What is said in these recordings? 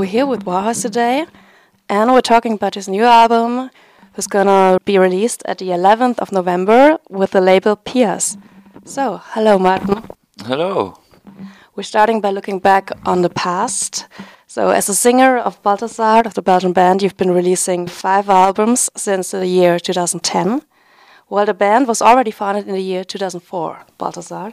We're here with Warhaus today, and we're talking about his new album, who's gonna be released at the 11th of November with the label Pias. So, hello, Maarten. Hello. We're starting by looking back on the past. So, as a singer of Balthazar, of the Belgian band, you've been releasing five albums since the year 2010. Well, the band was already founded in the year 2004, Balthazar.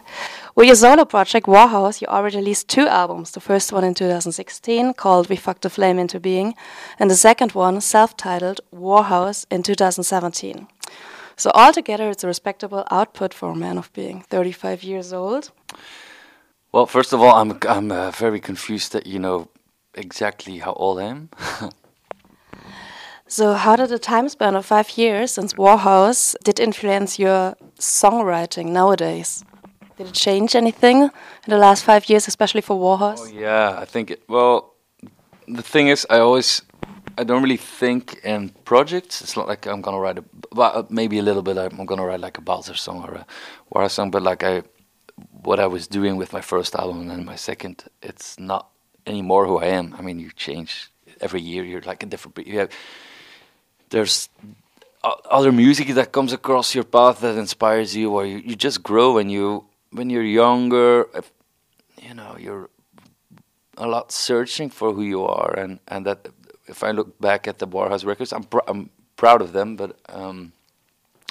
With your solo project, Warhaus, you already released two albums. The first one in 2016, called We Fucked the Flame Into Being, and the second one, self titled Warhaus, in 2017. So, altogether, it's a respectable output for a man of being 35 years old. Well, first of all, I'm I'm uh, very confused that you know exactly how old I am. So, how did the time span of five years since Warhaus did influence your songwriting nowadays? Did it change anything in the last five years, especially for Warhaus? Oh, yeah, I think it. Well, the thing is, I always, I don't really think in projects. It's not like I'm gonna write a, well, uh, maybe a little bit. I'm gonna write like a Balthazar song or a Warhaus song, but like I, what I was doing with my first album and my second, it's not anymore who I am. I mean, you change every year. You're like a different. You have, there's other music that comes across your path that inspires you, or you, you just grow when you when you're younger. You know, you're a lot searching for who you are, and and that if I look back at the Warhaus records, I'm pr- I'm proud of them, but. Um,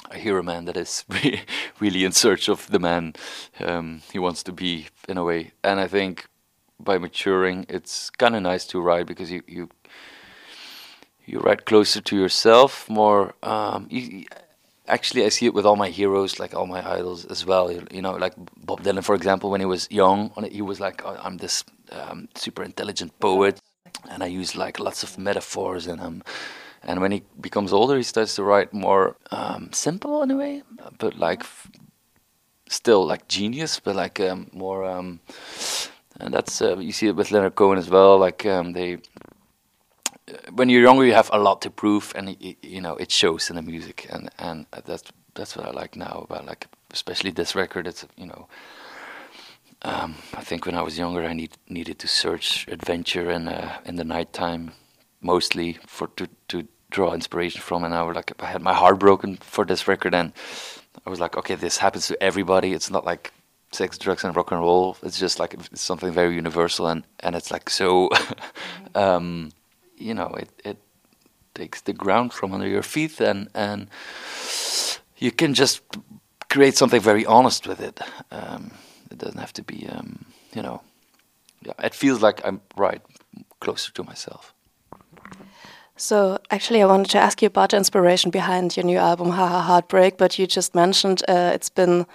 I hear a man that is really in search of the man um, he wants to be in a way, and I think by maturing, it's kind of nice to write because you you you write closer to yourself more um, you, actually i see it with all my heroes like all my idols as well you, you know like bob dylan for example when he was young he was like oh, i'm this um, super intelligent poet and i use like lots of metaphors and um and when he becomes older he starts to write more um, simple in a way but like f- still like genius but like um, more um, and that's uh, you see it with leonard cohen as well like um, they when you're younger, you have a lot to prove, and you know it shows in the music, and and that's that's what I like now about like especially this record. It's you know, um, I think when I was younger, I need needed to search adventure in uh, in the nighttime, mostly for to to draw inspiration from, and I was like I had my heart broken for this record, and I was like, okay, this happens to everybody. It's not like sex, drugs, and rock and roll. It's just like something very universal, and and it's like so. um, you know it it takes the ground from under your feet and and you can just create something very honest with it. Um, it doesn't have to be um, you know yeah it feels like I'm right closer to myself. So actually, I wanted to ask you about the inspiration behind your new album, Haha Heartbreak. But you just mentioned uh, it's been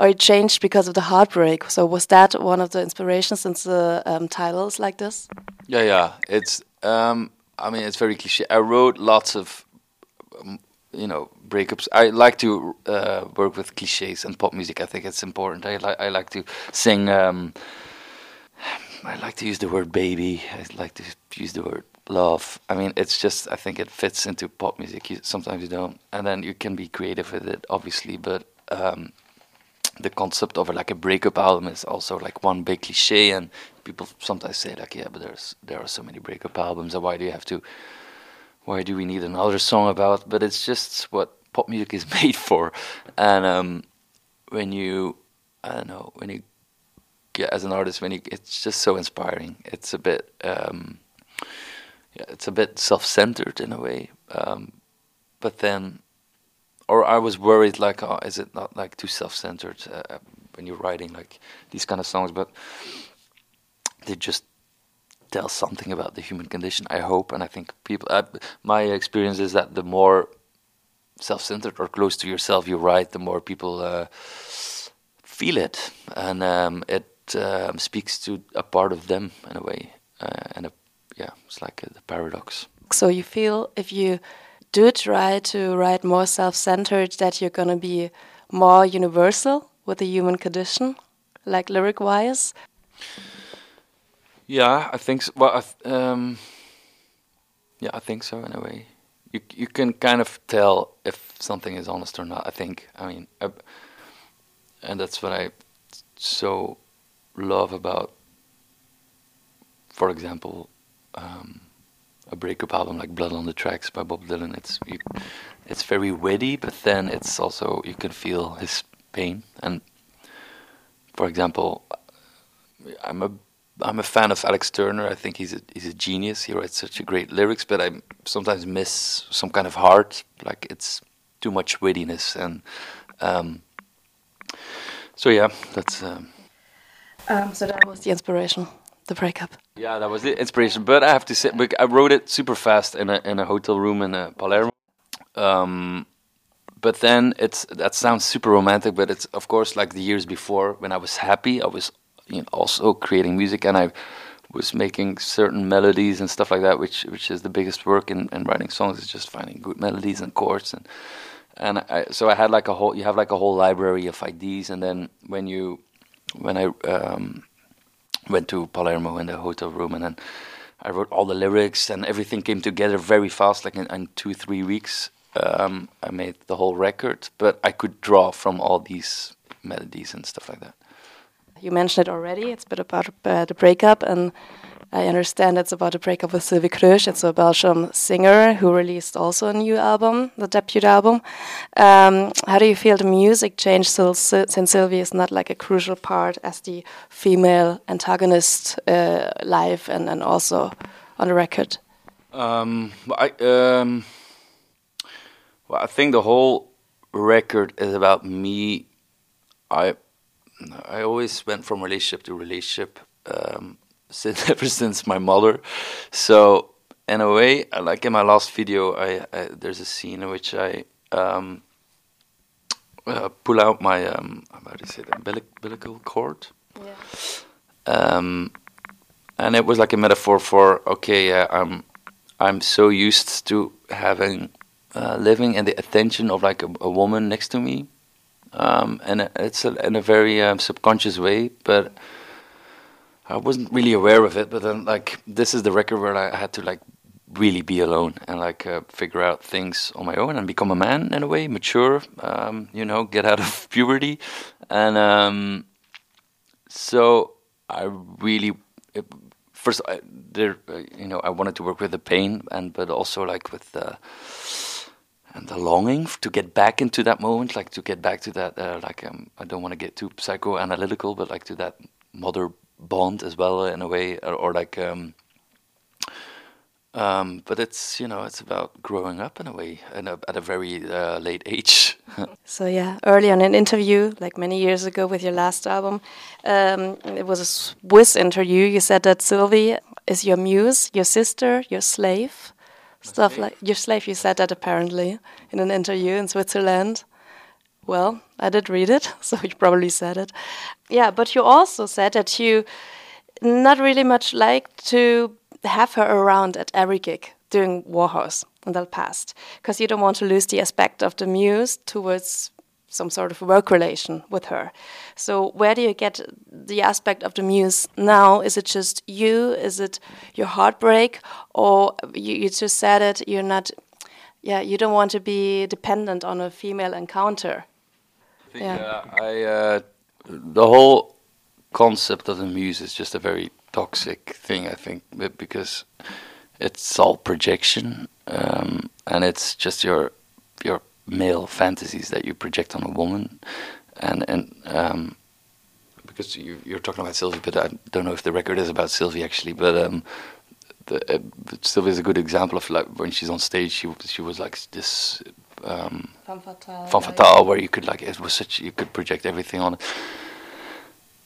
or it changed because of the heartbreak. So was that one of the inspirations since the um, titles like this? Yeah, yeah. It's um, I mean, it's very cliche. I wrote lots of, um, you know, breakups. I like to uh, work with cliches and pop music. I think it's important. I like I like to sing. Um, I like to use the word baby. I like to use the word love. I mean, it's just I think it fits into pop music. You, sometimes you don't, and then you can be creative with it, obviously. But um, the concept of like a breakup album is also like one big cliche, and people sometimes say like, yeah, but there's there are so many breakup albums, and why do you have to? Why do we need another song about? But it's just what pop music is made for, and um, when you, I don't know, when you get as an artist, when you, it's just so inspiring. It's a bit, um, yeah, it's a bit self-centered in a way, um, but then or I was worried like, oh, is it not like too self-centered uh, when you're writing like these kind of songs? But they just tell something about the human condition. I hope, and I think people. Uh, my experience is that the more self-centered or close to yourself you write, the more people uh, feel it, and um, it um, speaks to a part of them in a way. Uh, and a, yeah, it's like a, the paradox. So you feel if you do try to write more self-centered that you're going to be more universal with the human condition like lyric wise yeah i think so. well um, yeah i think so in a way you you can kind of tell if something is honest or not i think i mean I, and that's what i so love about for example um, a breakup album like Blood on the Tracks by Bob Dylan. It's you, it's very witty, but then it's also you can feel his pain. And for example, I'm a I'm a fan of Alex Turner. I think he's a he's a genius. He writes such a great lyrics, but I sometimes miss some kind of heart. Like it's too much wittiness, and um, so yeah, that's. Um, um, so that was the inspiration, the breakup. Yeah, that was the inspiration. But I have to say, I wrote it super fast in a in a hotel room in uh, Palermo. Um, but then it's that sounds super romantic, but it's of course like the years before when I was happy, I was you know, also creating music, and I was making certain melodies and stuff like that, which which is the biggest work in, in writing songs is just finding good melodies and chords and and I, so I had like a whole you have like a whole library of ideas, and then when you when I um, went to Palermo in the hotel room, and then I wrote all the lyrics, and everything came together very fast, like in, in two three weeks. Um, I made the whole record, but I could draw from all these melodies and stuff like that. You mentioned it already. It's a bit about uh, the breakup, and I understand it's about a breakup with Sylvie Kreusch. It's a Belgian singer who released also a new album, the debut album. Um, how do you feel the music changed since Sylvie is not like a crucial part as the female antagonist uh, live and, and also on the record? Um, I, um, well, I think the whole record is about me. I I always went from relationship to relationship um, since ever since my mother. So in a way, like in my last video, I, I there's a scene in which I um, uh, pull out my um, how do you say that umbilic umbilical cord. Yeah. Um, and it was like a metaphor for okay, yeah, I'm I'm so used to having uh, living in the attention of like a, a woman next to me um, and it's a, in a very um, subconscious way, but I wasn't really aware of it. But then, like, this is the record where I had to like really be alone and like uh, figure out things on my own and become a man in a way, mature, um, you know, get out of puberty, and um, so I really. It, first, I, there, uh, you know, I wanted to work with the pain, and but also like with the and the longing to get back into that moment, like to get back to that, uh, like um, I don't want to get too psychoanalytical, but like to that mother bond as well in a way, or, or like, um, um, but it's you know it's about growing up in a way, and at a very uh, late age. so yeah, early on an interview, like many years ago with your last album, um, it was a Swiss interview. You said that Sylvie is your muse, your sister, your slave stuff like your slave. You said that apparently in an interview in Switzerland. Well, I did read it, so you probably said it. Yeah, but you also said that you not really much like to have her around at every gig during Warhaus in the past, because you don't want to lose the aspect of the muse towards some sort of work relation with her. So where do you get the aspect of the muse now? Is it just you? Is it your heartbreak, or you, you just said it? You're not. Yeah, you don't want to be dependent on a female encounter. Think, yeah, I uh, the whole concept of the muse is just a very toxic thing. I think because it's all projection, um, and it's just your your male fantasies that you project on a woman, and and um, because you, are talking about Sylvie, but I don't know if the record is about Sylvie actually, but um, the, uh, Sylvie is a good example of like when she's on stage, she she was like this um, femme fatale, femme fatale, where you could like it was such you could project everything on it,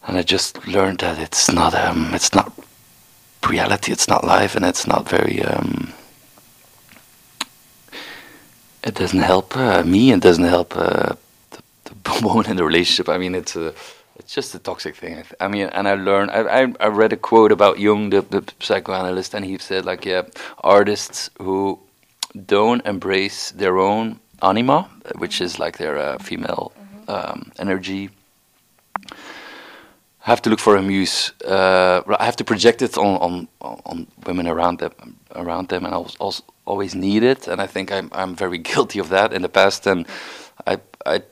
and I just learned that it's not um it's not reality, it's not life, and it's not very um it doesn't help uh, me. It doesn't help uh, the, the woman in the relationship. I mean, it's a it's just a toxic thing. I, th- I mean, and I learned. I, I, I read a quote about Jung, the, the psychoanalyst, and he said like, yeah, artists who don't embrace their own anima, which is like their uh, female um, energy, I have to look for a muse. Uh, I have to project it on, on on women around them, around them, and also always need it, and I think I'm I'm very guilty of that in the past. And I I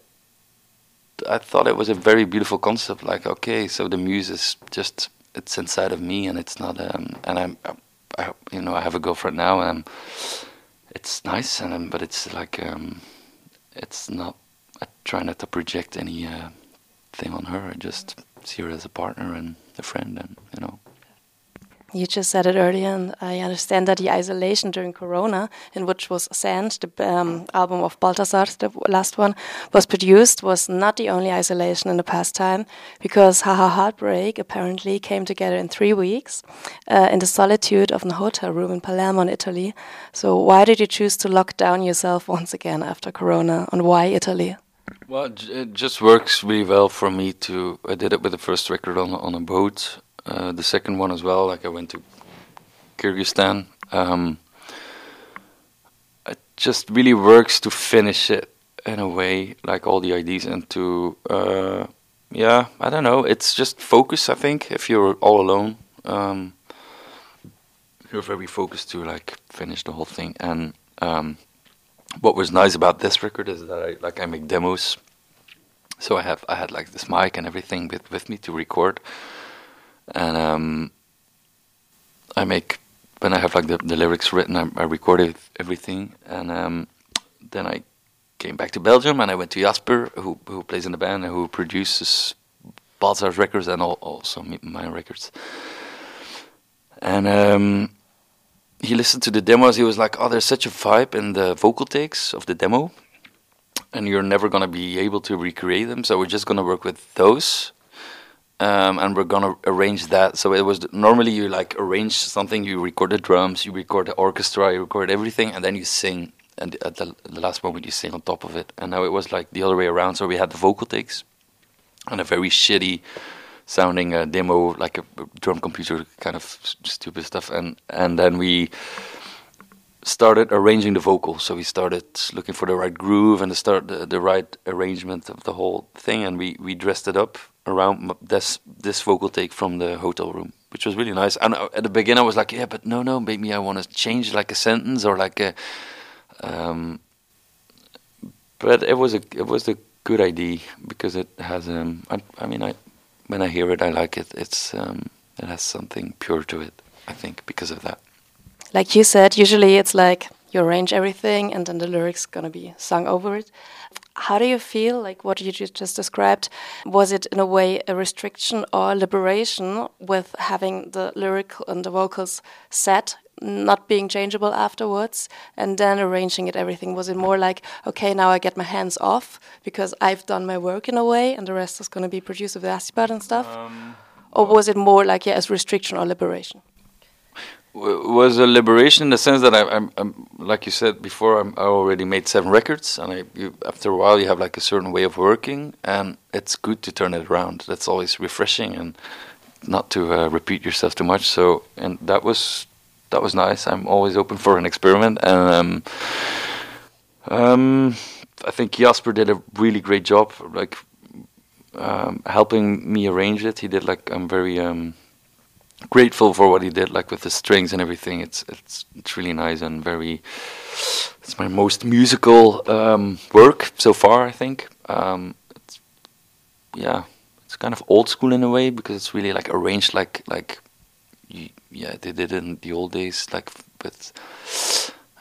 I thought it was a very beautiful concept. Like, okay, so the muse is just it's inside of me, and it's not. Um, and I'm, I'm I, you know, I have a girlfriend now, and it's nice, and um, but it's like um, it's not. I try not to project any uh, thing on her. I just see her as a partner and a friend, and you know. You just said it earlier, and I understand that the isolation during Corona, in which was Sand, the um, album of Balthazar, the last one, was produced, was not the only isolation in the past time, because Haha Heartbreak apparently came together in three weeks uh, in the solitude of a hotel room in Palermo, in Italy. So, why did you choose to lock down yourself once again after Corona, and why Italy? Well, it just works really well for me to. I did it with the first record on on a boat uh, the second one as well. Like I went to Kyrgyzstan. Um, it just really works to finish it in a way, like all the ideas, and to uh, yeah, I don't know. It's just focus. I think if you're all alone, um, you're very focused to like finish the whole thing. And um, what was nice about this record is that I like I make demos. So I have I had like this mic and everything with with me to record and um, I make when I have like the, the lyrics written, I, I recorded everything, and um, then I came back to Belgium and I went to Jasper, who who plays in the band and who produces Balthazar's records and all, also my records. And um, he listened to the demos. He was like, "Oh, there's such a vibe in the vocal takes of the demo, and you're never gonna be able to recreate them. So we're just gonna work with those." Um, and we're gonna arrange that. So it was normally you like arrange something, you record the drums, you record the orchestra, you record everything, and then you sing. And at the, the last moment, you sing on top of it. And now it was like the other way around. So we had the vocal takes and a very shitty sounding uh, demo, like a drum computer kind of stupid stuff. And and then we started arranging the vocal. So we started looking for the right groove and the start the, the right arrangement of the whole thing, and we we dressed it up around this this vocal take from the hotel room, which was really nice. And uh, at the beginning, I was like, yeah, but no, no, maybe I want to change like a sentence or like a. Um, but it was a it was a good idea because it has um I, I mean I when I hear it I like it it's um it has something pure to it I think because of that like you said, usually it's like you arrange everything and then the lyrics gonna be sung over it. How do you feel like what you just described? Was it in a way a restriction or liberation with having the lyric and the vocals set, not being changeable afterwards, and then arranging it everything? Was it more like, okay, now I get my hands off because I've done my work in a way and the rest is going to be produced with Acipad and stuff? Um, or was it more like, yeah, as restriction or liberation? Was a liberation in the sense that I, I'm, I'm like you said before, I'm, i already made seven records, and I, you, after a while, you have like a certain way of working, and it's good to turn it around. That's always refreshing, and not to uh, repeat yourself too much. So, and that was that was nice. I'm always open for an experiment, and um, um, I think Jasper did a really great job, like um, helping me arrange it. He did like I'm very um, grateful for what he did, like with the strings and everything. It's it's it's really nice and very. It's my most musical um, work so far, I think. Um, it's, yeah, it's kind of old school in a way because it's really like arranged like like, you, yeah, they did in the old days, like with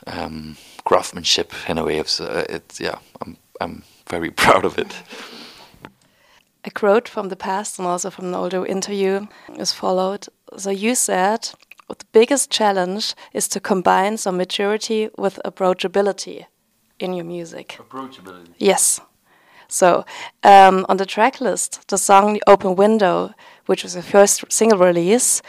um, craftsmanship in a way. Of, uh, it's yeah, I'm I'm very proud of it. A quote from the past and also from an older interview is followed so you said the biggest challenge is to combine some maturity with approachability in your music. Approachability. Yes. So um, on the track list, the song "The Open Window," which was the first single release,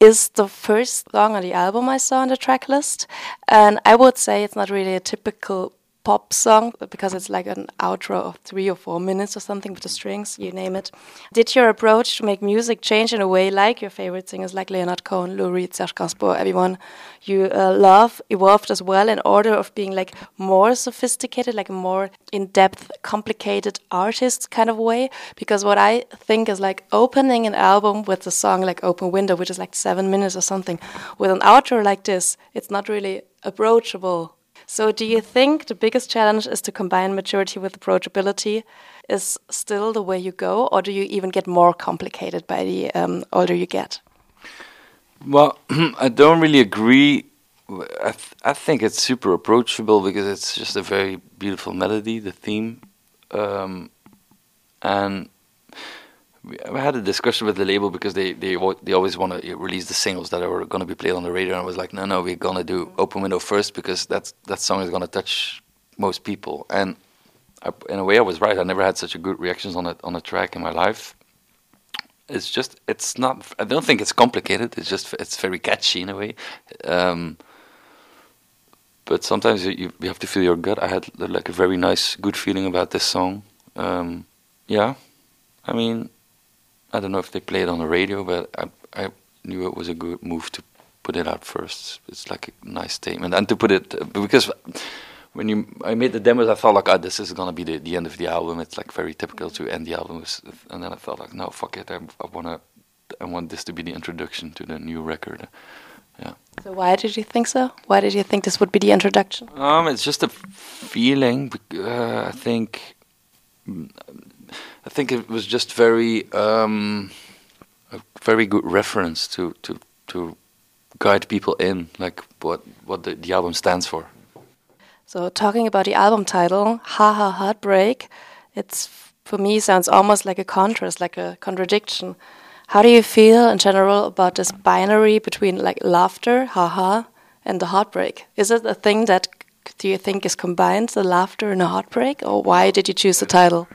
is the first song on the album I saw on the track list, and I would say it's not really a typical pop song because it's like an outro of three or four minutes or something with the strings, you name it. Did your approach to make music change in a way like your favorite singers like Leonard Cohen, Lou Reed, Serge Gainsbourg, everyone you uh, love evolved as well in order of being like more sophisticated, like a more in-depth, complicated artist kind of way? Because what I think is like opening an album with a song like Open Window, which is like seven minutes or something, with an outro like this, it's not really approachable so, do you think the biggest challenge is to combine maturity with approachability? Is still the way you go, or do you even get more complicated by the um, older you get? Well, I don't really agree. I th I think it's super approachable because it's just a very beautiful melody, the theme, um, and I had a discussion with the label because they they they always want to release the singles that are going to be played on the radio, and I was like, no, no, we're gonna do Open Window first because that's that song is gonna touch most people, and I, in a way, I was right. I never had such a good reactions on a on a track in my life it's just it's not. I don't think it's complicated. It's just it's very catchy in a way. Um, but sometimes you, you have to feel your gut. I had like a very nice, good feeling about this song. Um, yeah, I mean, I don't know if they play it on the radio, but I, I knew it was a good move to put it out first. It's like a nice statement, and to put it because when you I made the demos, I thought like, oh, this is gonna be the, the end of the album. It's like very typical to end the album, with, and then I thought like, no, fuck it, I, I wanna, I want this to be the introduction to the new record. Yeah. So why did you think so? Why did you think this would be the introduction? Um, it's just a feeling. Uh, I think, I think it was just very, um, a very good reference to to to guide people in, like what what the, the album stands for. So talking about the album title, "Ha Ha Heartbreak," it's for me sounds almost like a contrast, like a contradiction. How do you feel in general about this binary between like laughter, haha, and the heartbreak? Is it a thing that do you think is combined, the laughter and the heartbreak, or why did you choose the title?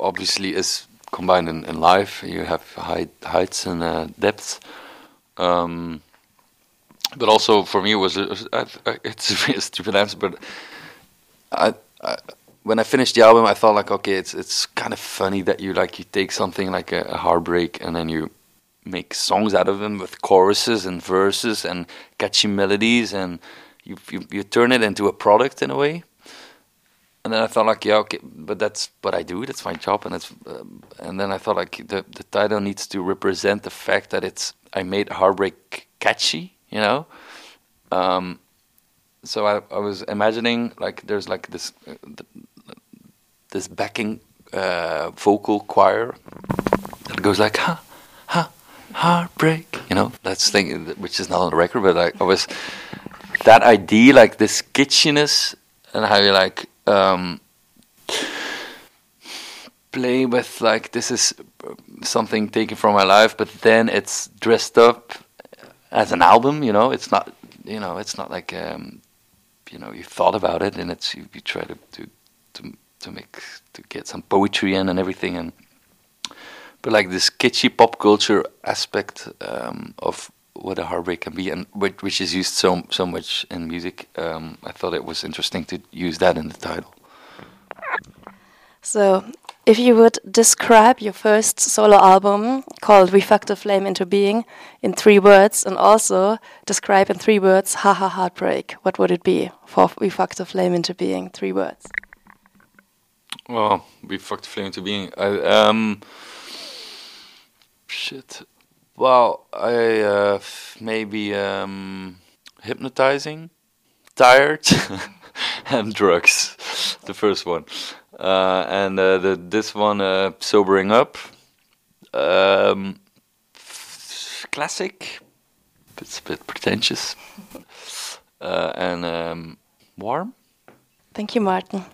Obviously, it's combined in, in life. You have height, heights and uh, depths. Um, but also for me it was it's a stupid answer, but I, I, when I finished the album, I thought like, okay, it's it's kind of funny that you like you take something like a, a heartbreak and then you make songs out of them with choruses and verses and catchy melodies and you, you you turn it into a product in a way. And then I thought like, yeah, okay, but that's what I do. That's my job, and it's. Um, and then I thought like the the title needs to represent the fact that it's I made heartbreak catchy you know. Um, so I, I was imagining like there's like this uh, this backing uh, vocal choir that goes like ha ha heartbreak, you know. That's thing which is not on the record, but I, I was that idea like this kitschiness and how you like um, play with like this is something taken from my life, but then it's dressed up as an album. You know, it's not you know it's not like um, you know you thought about it and it's you, you try to, to to to make to get some poetry in and everything and but like this kitschy pop culture aspect um, of what a heartbreak can be and which, which is used so so much in music um, I thought it was interesting to use that in the title so if you would describe your first solo album called We Fucked the Flame into Being in three words and also describe in three words Haha Heartbreak, what would it be for We Fucked the Flame into Being? Three words. Well, We Fucked the Flame into Being. I, um, shit. Well, I uh, maybe um, hypnotizing, tired, and drugs. The first one. Uh, and uh, the, this one, uh, Sobering Up. Um, classic. It's a bit pretentious. and um, warm. Thank you, Maarten.